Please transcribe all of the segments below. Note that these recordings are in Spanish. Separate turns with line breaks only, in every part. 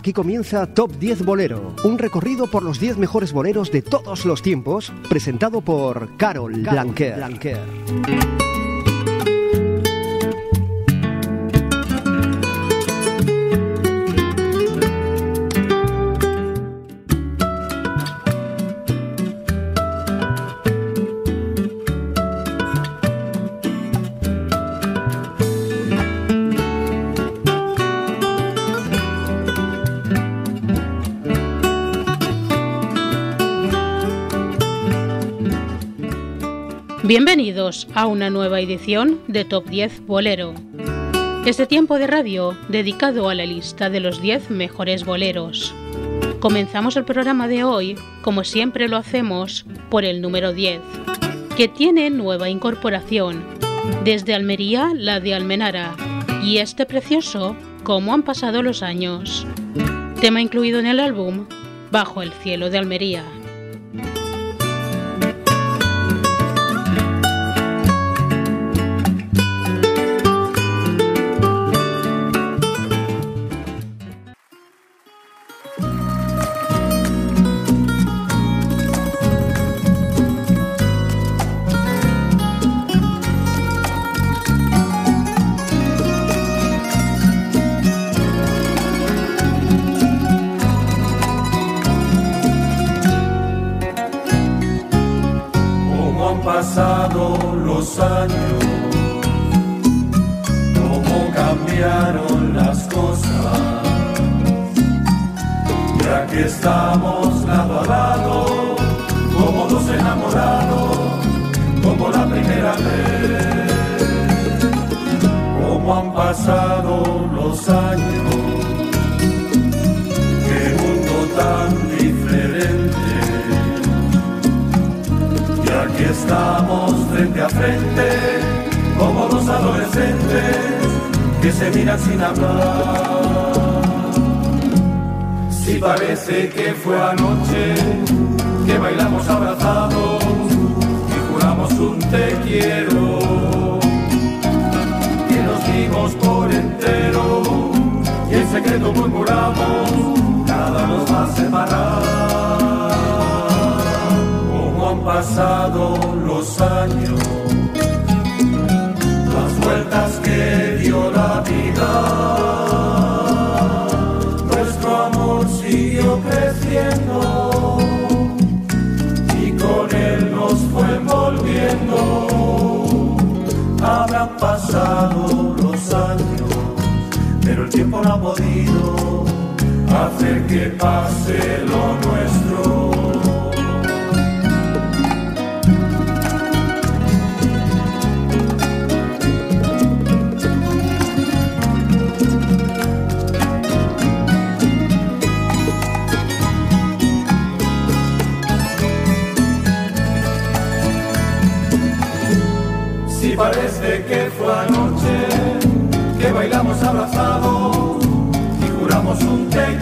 Aquí comienza Top 10 Bolero, un recorrido por los 10 mejores boleros de todos los tiempos, presentado por Carol, Blanquer.
Bienvenidos a una nueva edición de Top 10 Bolero. Este tiempo de radio dedicado a la lista de los 10 mejores boleros. Comenzamos el programa de hoy, como siempre lo hacemos, por el número 10, que tiene nueva incorporación. Desde Almería, la de Almenara. Y este precioso, cómo han pasado los años. Tema incluido en el álbum, Bajo el cielo de Almería. podido hacer que pase lo nuestro.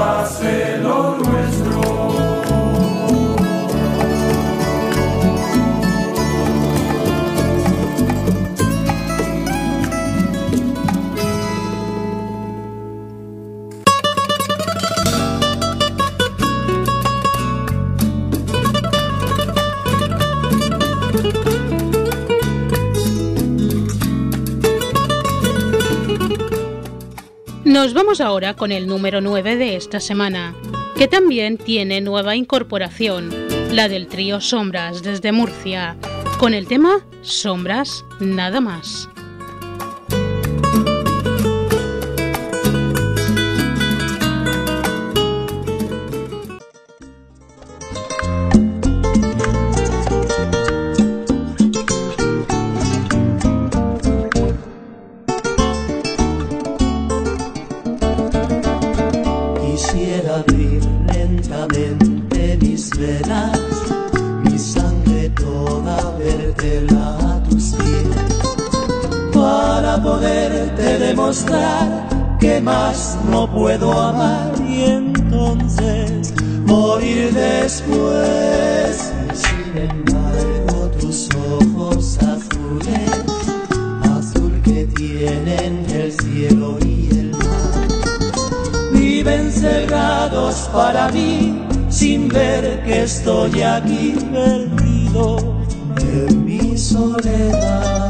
Barcelona. Vamos ahora con el número 9 de esta semana, que también tiene nueva incorporación, la del trío Sombras desde Murcia, con el tema Sombras nada más.
Para poderte demostrar que más no puedo amar y entonces morir después. Sin embargo, tus ojos azules, azul que tienen el cielo y el mar, viven cerrados para mí sin ver que estoy aquí perdido en mi soledad.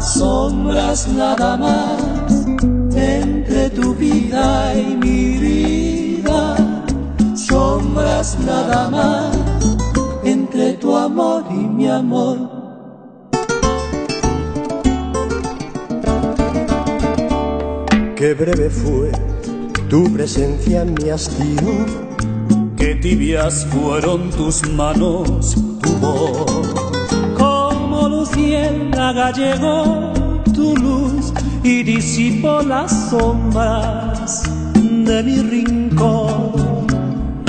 Sombras nada más entre tu vida y mi vida, sombras nada más entre tu amor y mi amor. Qué breve fue tu presencia en mi hastío, qué tibias fueron tus manos, tu voz. Llegó tu luz y disipo las sombras de mi rincón.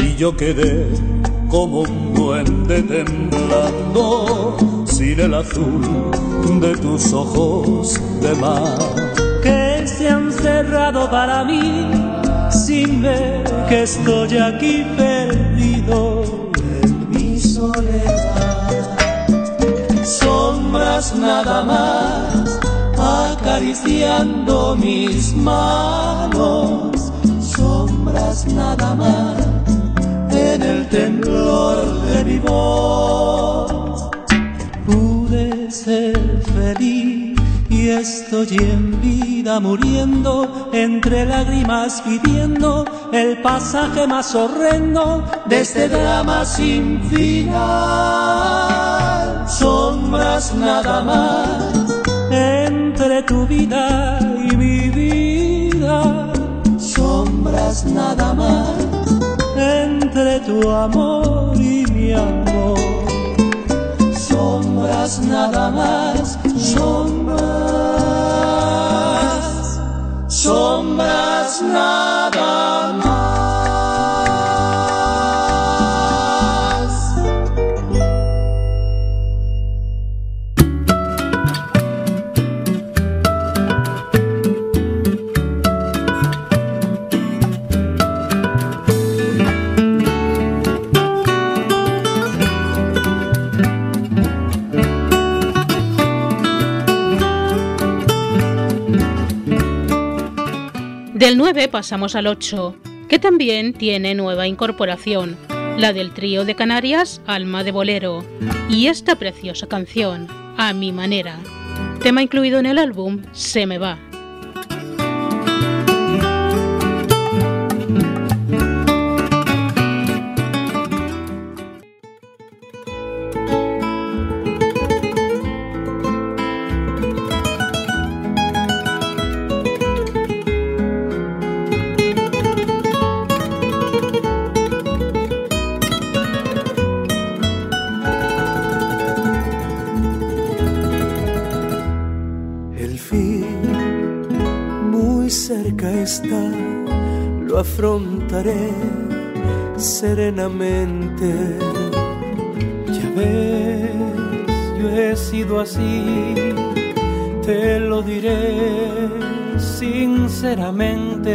Y yo quedé como un duende temblando sin el azul de tus ojos de mar. Que se han cerrado para mí sin ver que estoy aquí perdido Sombras nada más acariciando mis manos, sombras nada más en el temblor de mi voz. Pude ser feliz y estoy en vida muriendo, entre lágrimas pidiendo el pasaje más horrendo de este drama sin final. Sombras nada más entre tu vida y mi vida, sombras nada más entre tu amor y mi amor, sombras nada más, sombras, sombras nada
Del 9 pasamos al 8, que también tiene nueva incorporación, la del trío de Canarias Alma de Bolero, y esta preciosa canción, A mi manera, tema incluido en el álbum Se me va.
Cerca está, lo afrontaré serenamente. Ya ves, yo he sido así, te lo diré sinceramente.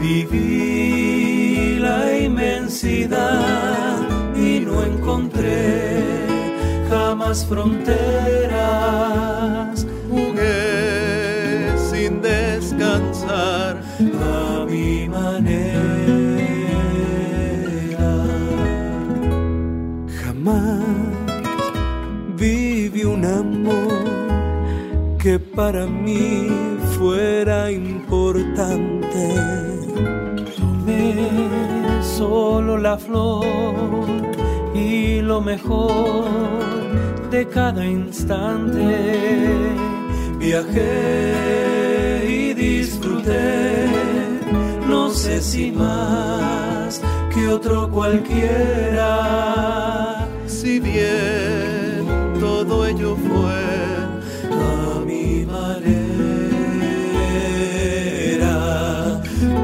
Viví la inmensidad y no encontré jamás fronteras. Que para mí fuera importante. Tomé solo la flor y lo mejor de cada instante. Viajé y disfruté, no sé si más que otro cualquiera. Si bien todo ello fue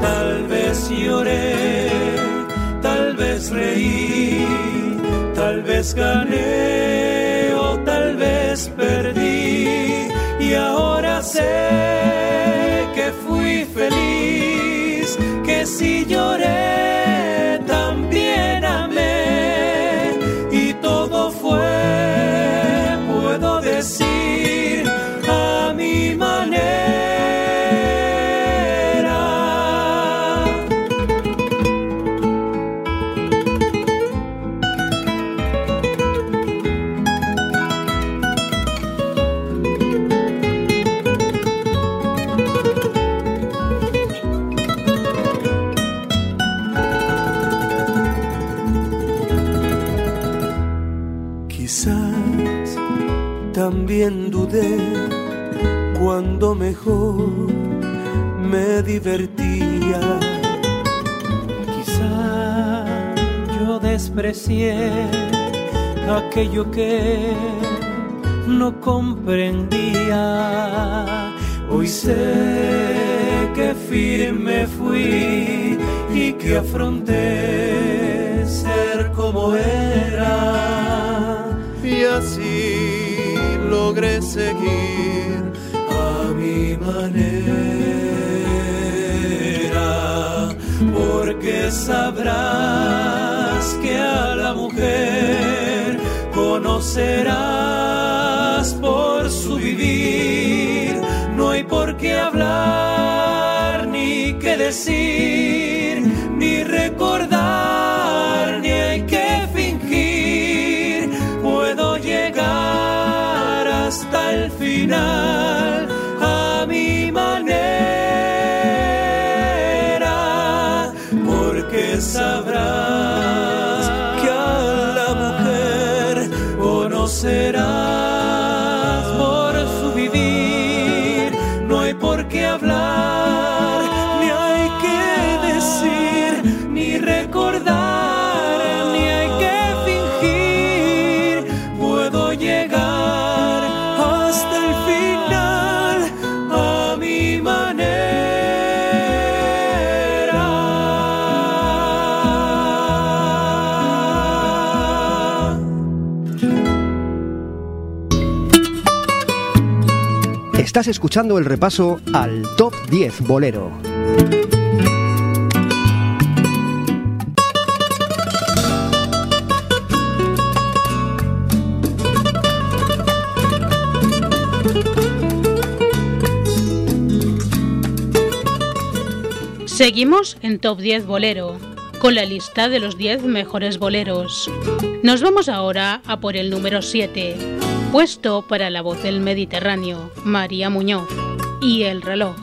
tal vez lloré, tal vez reí, tal vez gané o tal vez perdí. Y ahora sé que fui feliz, mejor me divertía. Quizás yo desprecié aquello que no comprendía. Hoy sé que firme fui y que afronté ser como era. Y así logré seguir mi manera. Porque sabrás que a la mujer conocerás por su vivir. No hay por qué hablar, ni qué decir, ni recordar, ni hay que fingir. Puedo llegar hasta el final
Estás escuchando el repaso al Top 10 Bolero.
Seguimos en Top 10 Bolero, con la lista de los 10 mejores boleros. Nos vamos ahora a por el número 7, puesto para la voz del Mediterráneo, María Muñoz, y el reloj.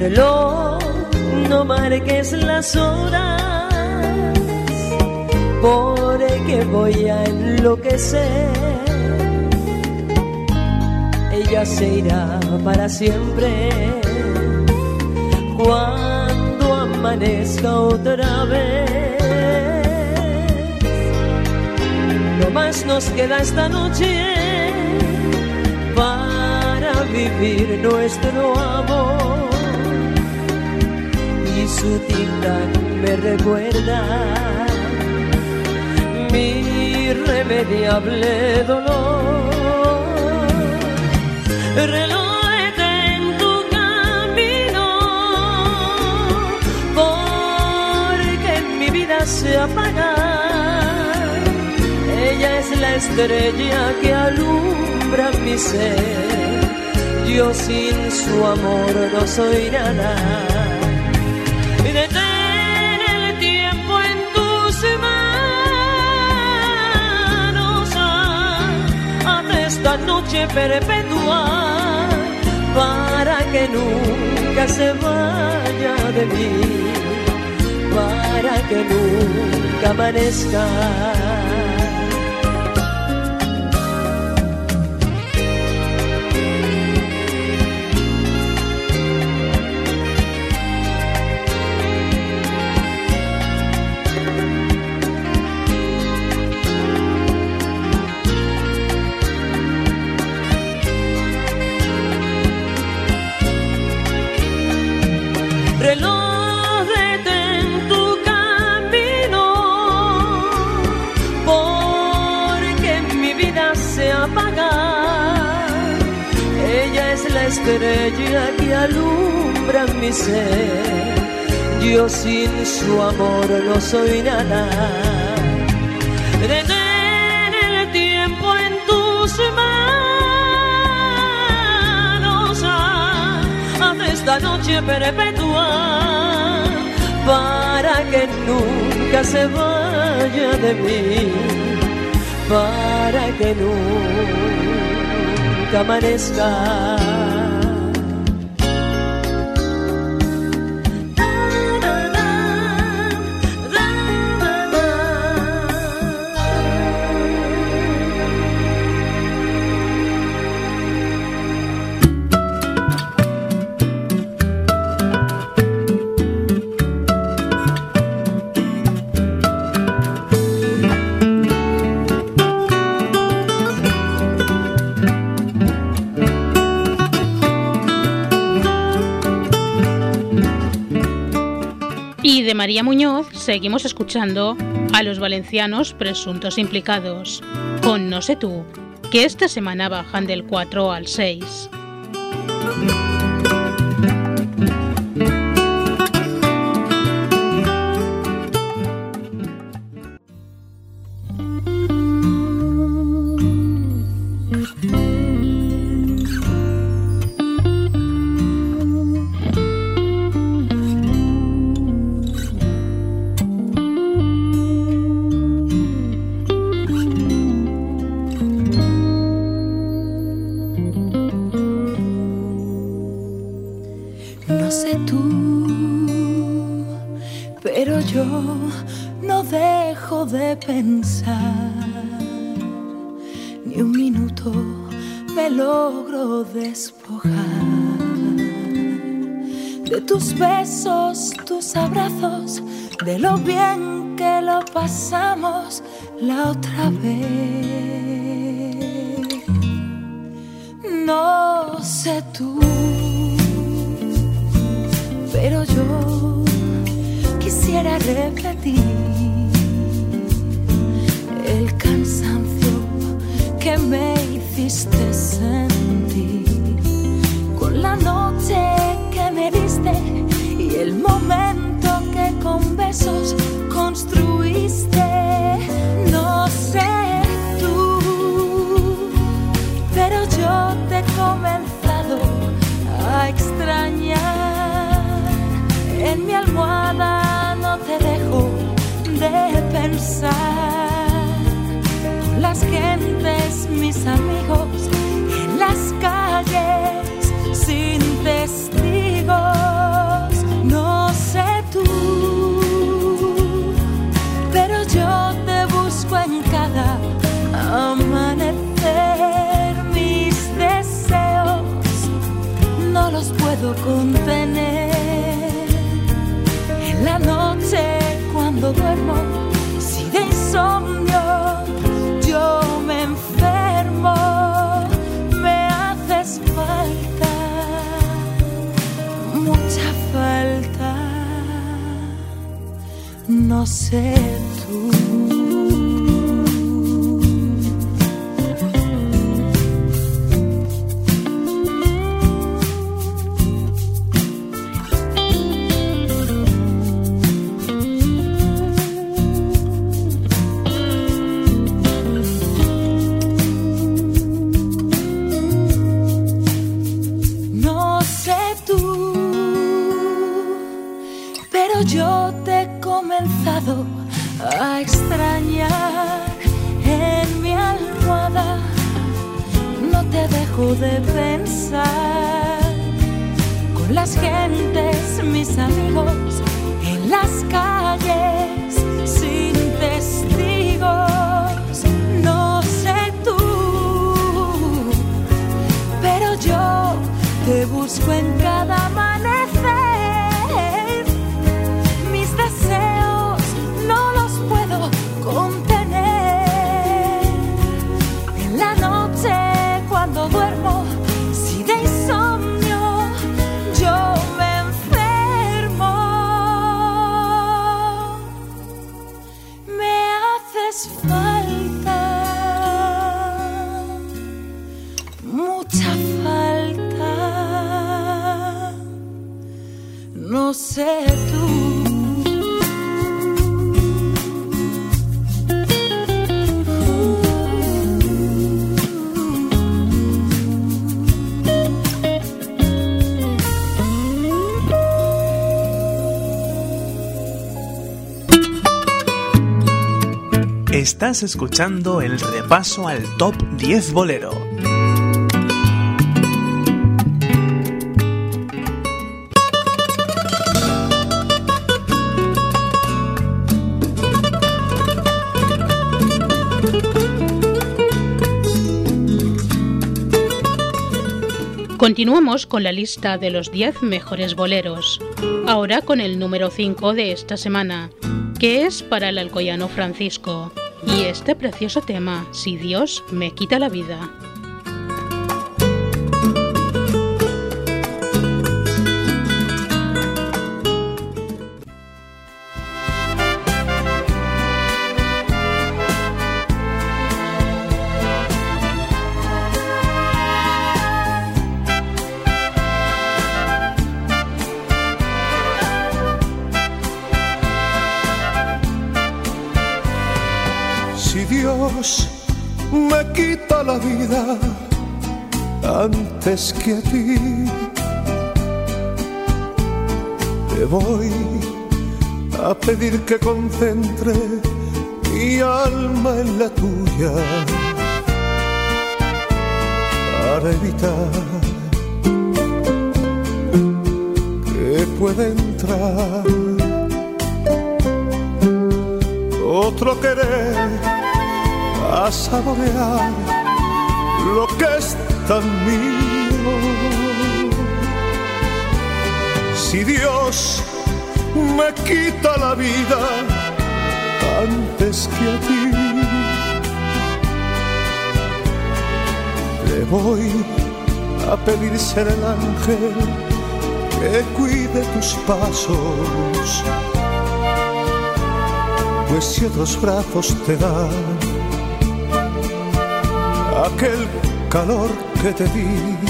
reloj, no marques las horas, porque voy a enloquecer. Ella se irá para siempre cuando amanezca otra vez. Lo más nos queda esta noche para vivir nuestro amor y su tinta me recuerda mi irremediable dolor. Reloj en tu camino, porque mi vida se apaga. Ella es la estrella que alumbra mi ser. Yo sin su amor no soy nada noche perpetua para que nunca se vaya de mí, para que nunca amanezca. Estrella que alumbra mi ser. Yo sin su amor no soy nada. Detén el tiempo en tus manos haz esta noche perpetua para que nunca se vaya de mí, para que nunca amanezca.
Y de María Muñoz seguimos escuchando a los valencianos presuntos implicados, con No sé tú, que esta semana bajan del 4 al 6.
Puedo contener la noche cuando duermo, si de insomnio yo me enfermo, me haces falta, mucha falta, no sé te
dejo de pensar. Con las gentes, mis amigos,
Estás escuchando el repaso al Top 10 Bolero.
Continuamos con la lista de los 10 mejores boleros, ahora con el número 5 de esta semana, que es para el alcoyano Francisco y este precioso tema, Si Dios me quita la vida.
Antes que a ti. Te voy a pedir que concentre mi alma en la tuya para evitar que pueda entrar otro querer a saborear lo que es tan mío. Si Dios me quita la vida antes que a ti, le voy a pedir ser el ángel que cuide tus pasos. Pues si otros brazos te dan aquel calor que te di.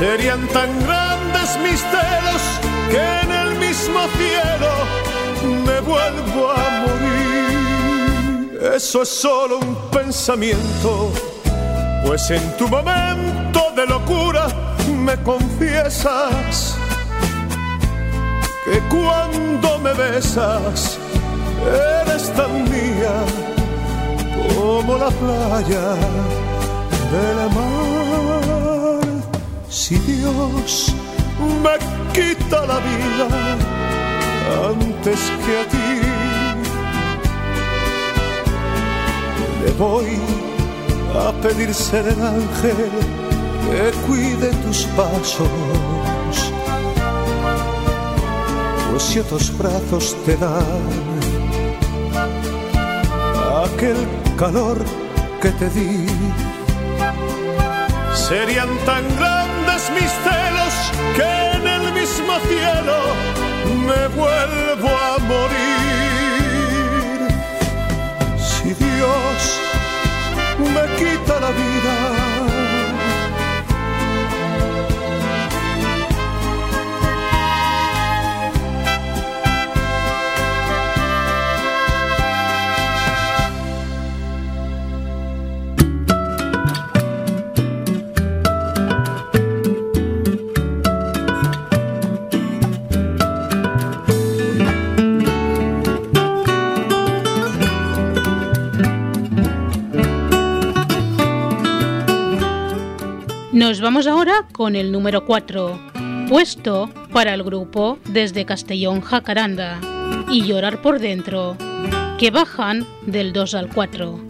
Serían tan grandes mis celos que en el mismo cielo me vuelvo a morir. Eso es solo un pensamiento, pues en tu momento de locura me confiesas que cuando me besas eres tan mía como la playa del mar. Si Dios me quita la vida antes que a ti, le voy a pedir ser el ángel que cuide tus pasos. Pues si otros brazos te dan aquel calor que te di. Serían tan grandes mis celos que en el mismo cielo me vuelvo a morir. Si Dios me quita la vida,
Nos vamos ahora con el número 4, puesto para el grupo desde Castellón Jacaranda y Llorar por Dentro, que bajan del 2 al 4.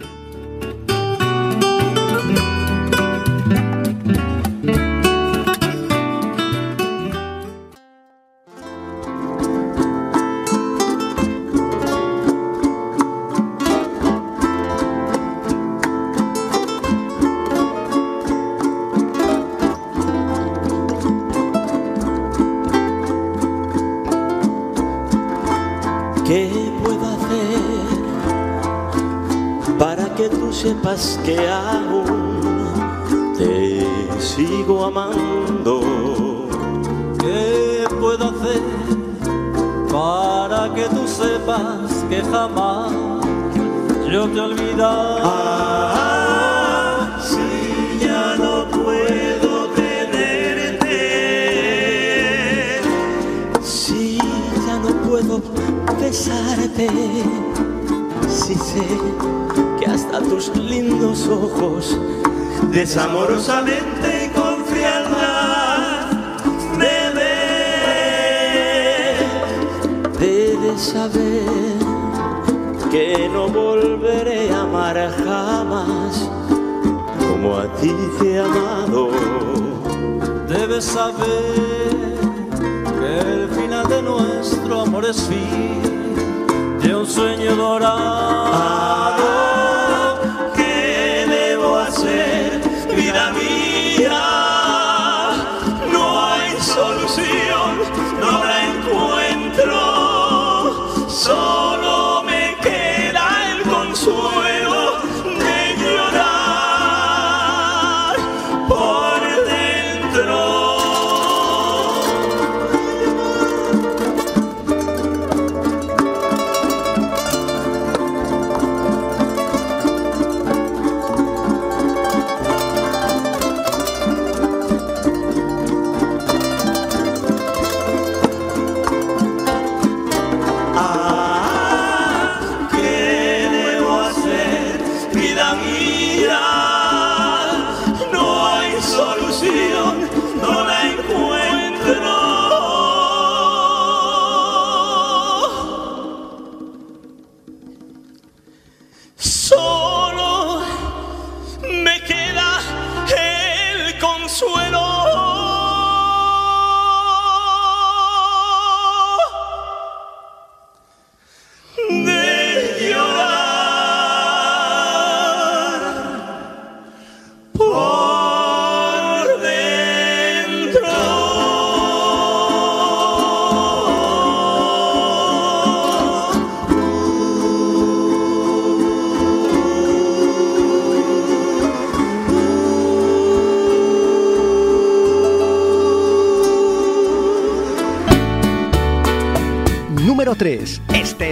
Que aún te sigo amando.
¿Qué puedo hacer para que tú sepas que jamás yo te olvidaré?
Ah, si ya no puedo tenerte, si ya no puedo besarte, si sé hasta tus lindos ojos desamorosamente y con frialdad me Debes saber que no volveré a amar jamás como a ti te he amado.
Debes saber que el final de nuestro amor es fin de un sueño dorado.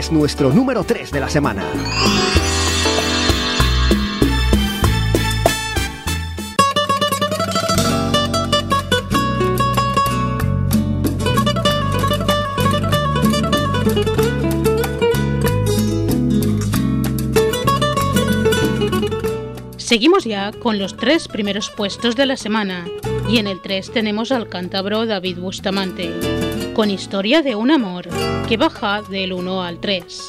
Es nuestro número 3 de la semana.
Seguimos ya con los tres primeros puestos de la semana y en el 3 tenemos al cántabro David Bustamante con Historia de un amor que baja del 1 al 3.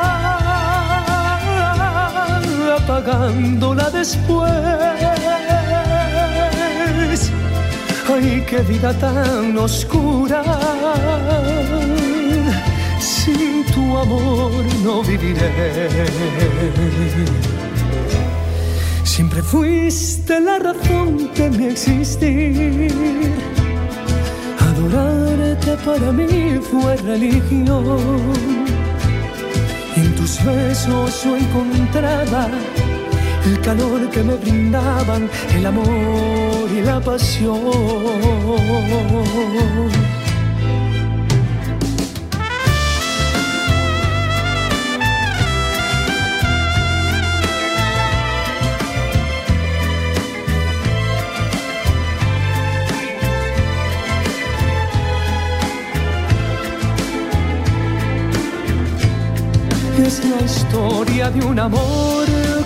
apagándola después Ay, qué vida tan oscura. Sin tu amor no viviré. Siempre fuiste la razón de mi existir. Adorarte para mí fue religión. En tus besos yo encontraba el calor que me brindaban, el amor y la pasión. Es la historia de un amor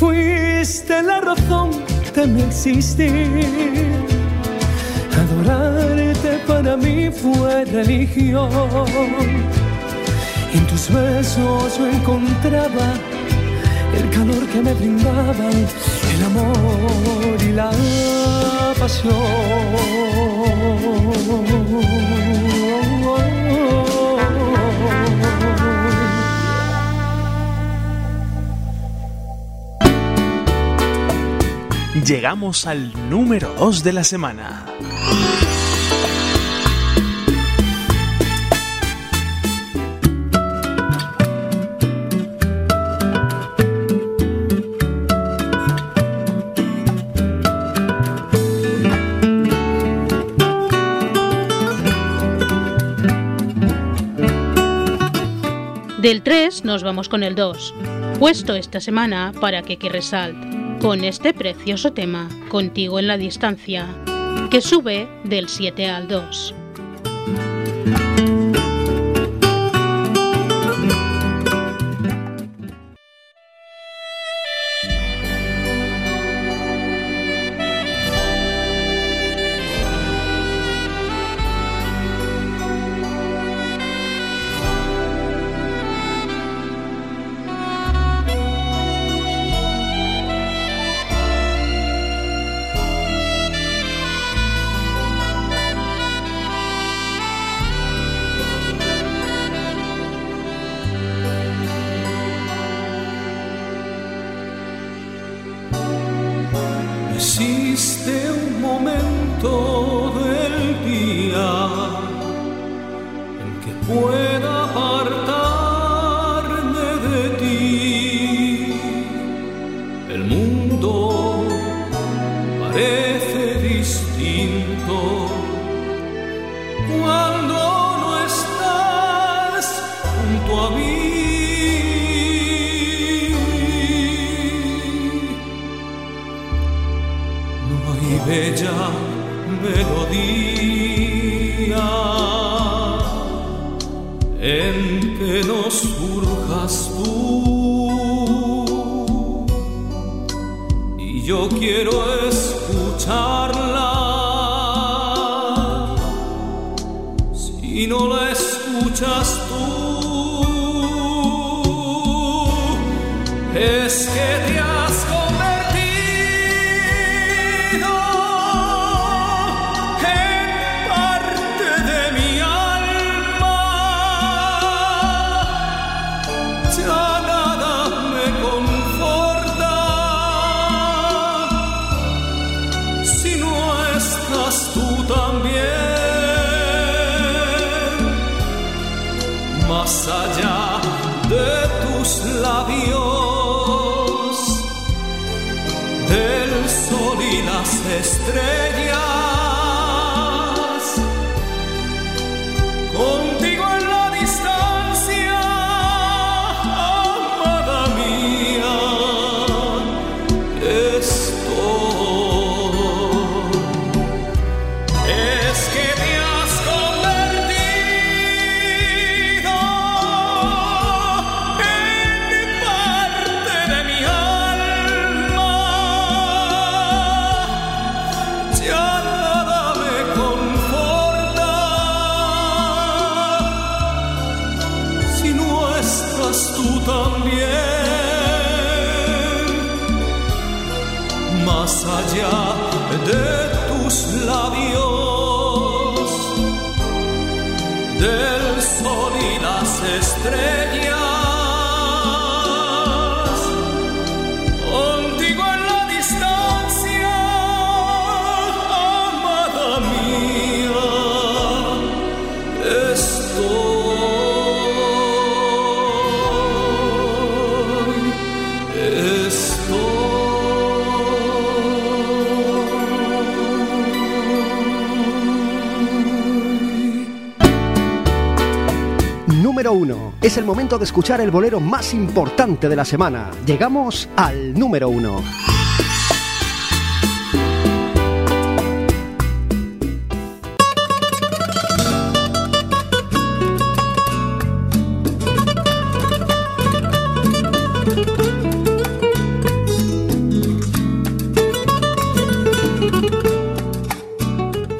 fuiste la razón de mi existir. Adorarte para mí fue religión. en tus besos yo encontraba el calor que me brindaban, el amor y la pasión.
Llegamos al número 2 de la semana.
Del 3 nos vamos con el 2, puesto esta semana para que, que resalte con este precioso tema, Contigo en la Distancia, que sube del 7 al 2. scared Thương Es
el momento de escuchar el bolero más importante de la semana. Llegamos al número uno.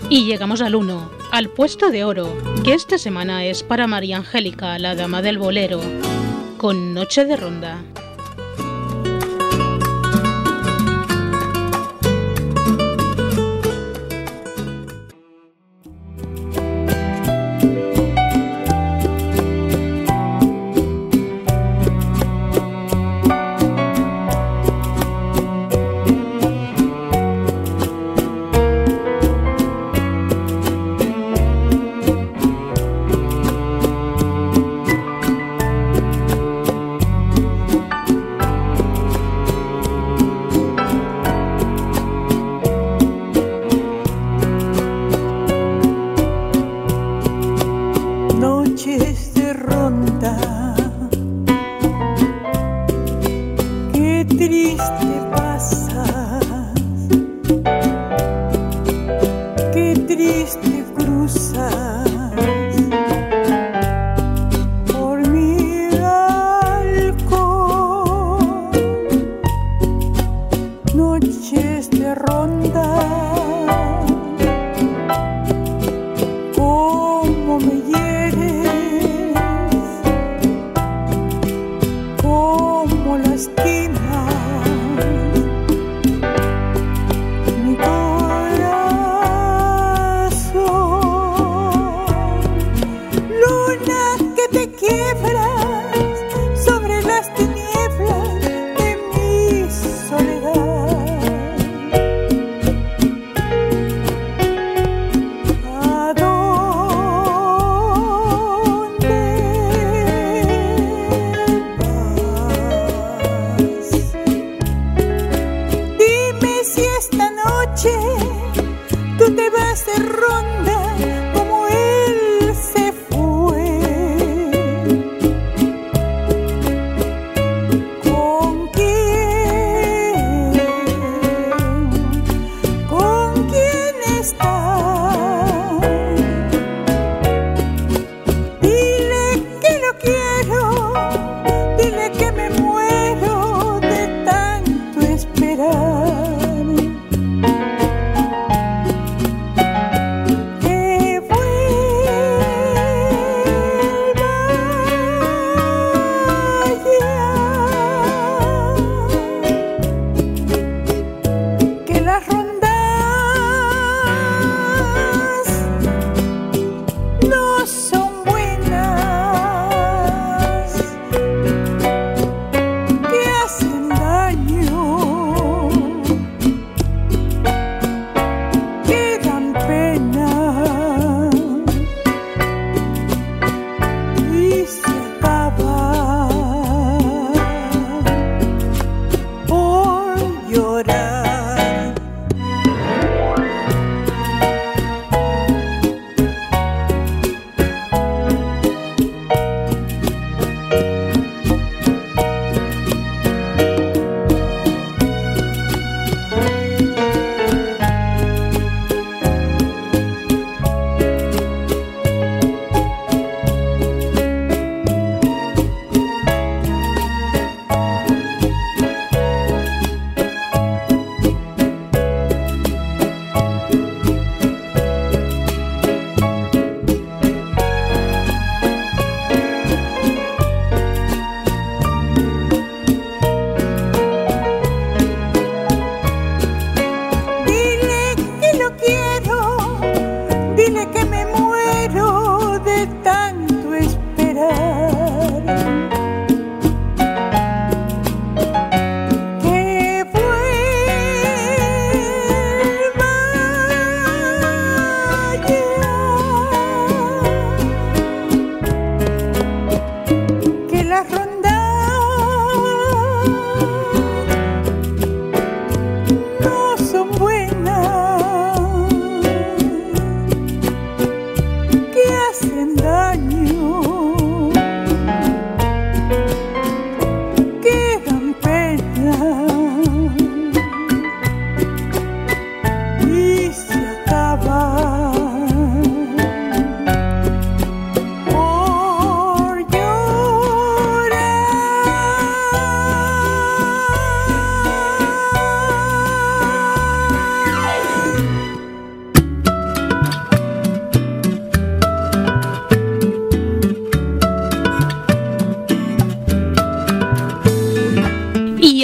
Y llegamos al uno, al puesto de oro que esta semana es para María Angélica, la dama del bolero, con Noche de Ronda.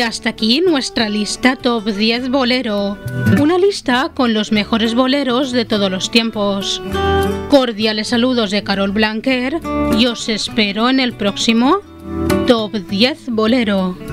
Hasta aquí nuestra lista Top 10 Bolero. Una lista con los mejores boleros de todos los tiempos. Cordiales saludos de Carol Blanquer y os espero en el próximo Top 10 Bolero.